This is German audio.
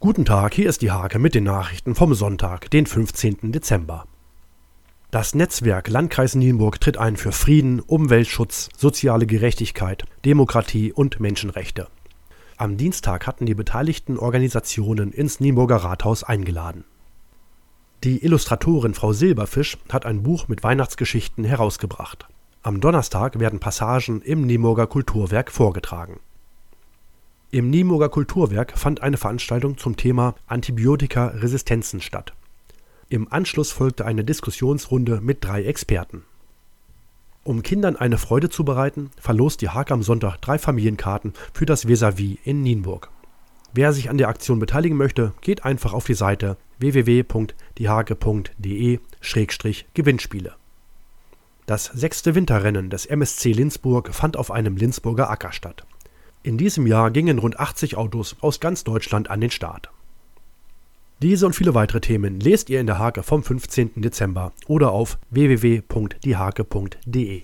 Guten Tag, hier ist die Hake mit den Nachrichten vom Sonntag, den 15. Dezember. Das Netzwerk Landkreis Nienburg tritt ein für Frieden, Umweltschutz, soziale Gerechtigkeit, Demokratie und Menschenrechte. Am Dienstag hatten die beteiligten Organisationen ins Nienburger Rathaus eingeladen. Die Illustratorin Frau Silberfisch hat ein Buch mit Weihnachtsgeschichten herausgebracht. Am Donnerstag werden Passagen im Nienburger Kulturwerk vorgetragen. Im Nienburger Kulturwerk fand eine Veranstaltung zum Thema Antibiotika-Resistenzen statt. Im Anschluss folgte eine Diskussionsrunde mit drei Experten. Um Kindern eine Freude zu bereiten, verlost die Haag am Sonntag drei Familienkarten für das Vis-à-vis in Nienburg. Wer sich an der Aktion beteiligen möchte, geht einfach auf die Seite www.diehake.de-gewinnspiele. Das sechste Winterrennen des MSC Linzburg fand auf einem Linzburger Acker statt. In diesem Jahr gingen rund 80 Autos aus ganz Deutschland an den Start. Diese und viele weitere Themen lest ihr in der Hake vom 15. Dezember oder auf www.diehake.de.